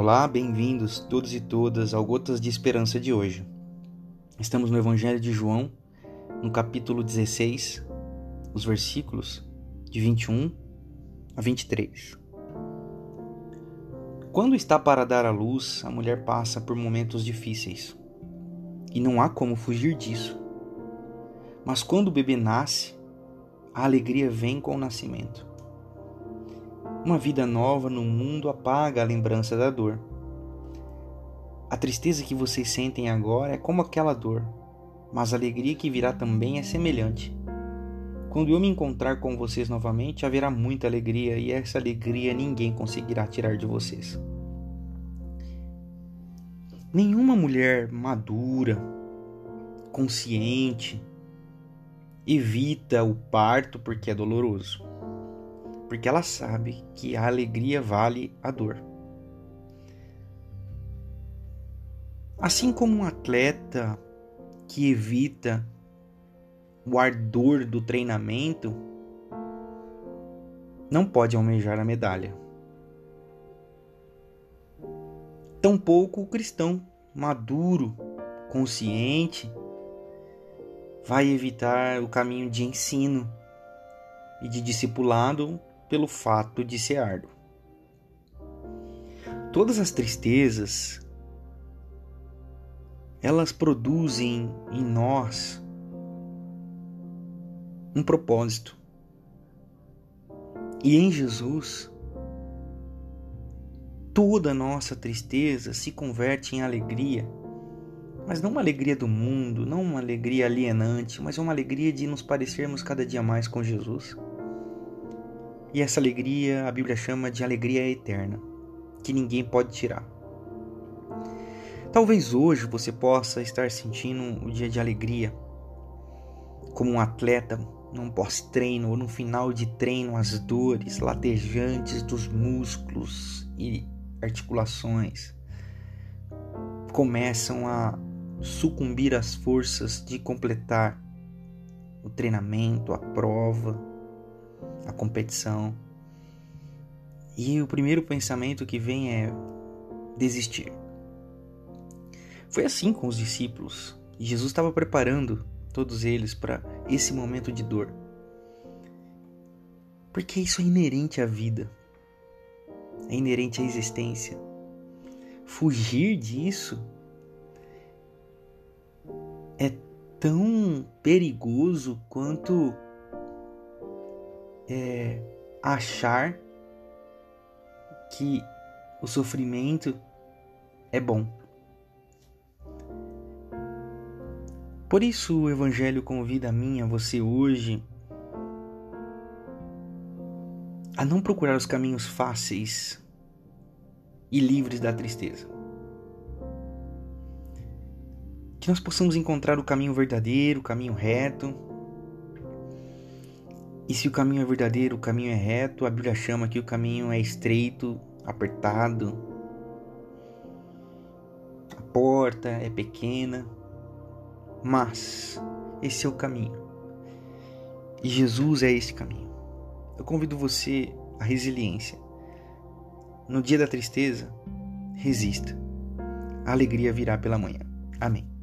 Olá, bem-vindos todos e todas ao Gotas de Esperança de hoje. Estamos no Evangelho de João, no capítulo 16, os versículos de 21 a 23. Quando está para dar à luz, a mulher passa por momentos difíceis e não há como fugir disso. Mas quando o bebê nasce, a alegria vem com o nascimento. Uma vida nova no mundo apaga a lembrança da dor. A tristeza que vocês sentem agora é como aquela dor, mas a alegria que virá também é semelhante. Quando eu me encontrar com vocês novamente, haverá muita alegria e essa alegria ninguém conseguirá tirar de vocês. Nenhuma mulher madura, consciente, evita o parto porque é doloroso porque ela sabe que a alegria vale a dor. Assim como um atleta que evita o ardor do treinamento não pode almejar a medalha. Tampouco o cristão maduro, consciente, vai evitar o caminho de ensino e de discipulado pelo fato de ser árduo. Todas as tristezas, elas produzem em nós um propósito. E em Jesus, toda nossa tristeza se converte em alegria, mas não uma alegria do mundo, não uma alegria alienante, mas uma alegria de nos parecermos cada dia mais com Jesus. E essa alegria a Bíblia chama de alegria eterna, que ninguém pode tirar. Talvez hoje você possa estar sentindo um dia de alegria, como um atleta num pós-treino ou no final de treino, as dores latejantes dos músculos e articulações começam a sucumbir às forças de completar o treinamento, a prova, a competição. E o primeiro pensamento que vem é desistir. Foi assim com os discípulos. Jesus estava preparando todos eles para esse momento de dor. Porque isso é inerente à vida, é inerente à existência. Fugir disso é tão perigoso quanto é, achar que o sofrimento é bom. Por isso o Evangelho convida a mim, a você hoje, a não procurar os caminhos fáceis e livres da tristeza. Que nós possamos encontrar o caminho verdadeiro, o caminho reto, e se o caminho é verdadeiro, o caminho é reto, a Bíblia chama que o caminho é estreito, apertado, a porta é pequena, mas esse é o caminho. E Jesus é esse caminho. Eu convido você à resiliência. No dia da tristeza, resista. A alegria virá pela manhã. Amém.